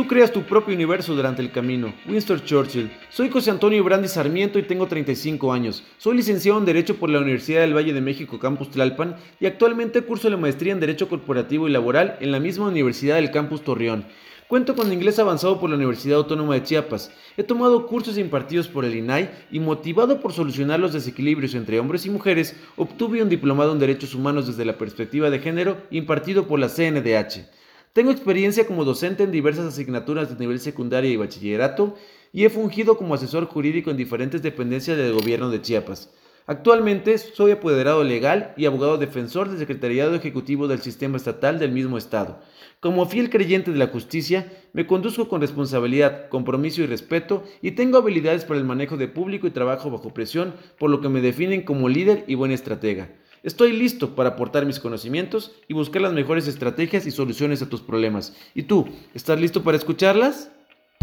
Tú creas tu propio universo durante el camino. Winston Churchill. Soy José Antonio Brandi Sarmiento y tengo 35 años. Soy licenciado en Derecho por la Universidad del Valle de México Campus Tlalpan y actualmente curso la maestría en Derecho Corporativo y Laboral en la misma Universidad del Campus Torreón. Cuento con inglés avanzado por la Universidad Autónoma de Chiapas. He tomado cursos impartidos por el INAI y motivado por solucionar los desequilibrios entre hombres y mujeres, obtuve un diplomado en Derechos Humanos desde la perspectiva de género impartido por la CNDH. Tengo experiencia como docente en diversas asignaturas de nivel secundaria y bachillerato y he fungido como asesor jurídico en diferentes dependencias del gobierno de Chiapas. Actualmente soy apoderado legal y abogado defensor del Secretariado Ejecutivo del Sistema Estatal del mismo Estado. Como fiel creyente de la justicia, me conduzco con responsabilidad, compromiso y respeto y tengo habilidades para el manejo de público y trabajo bajo presión, por lo que me definen como líder y buen estratega. Estoy listo para aportar mis conocimientos y buscar las mejores estrategias y soluciones a tus problemas. ¿Y tú, estás listo para escucharlas?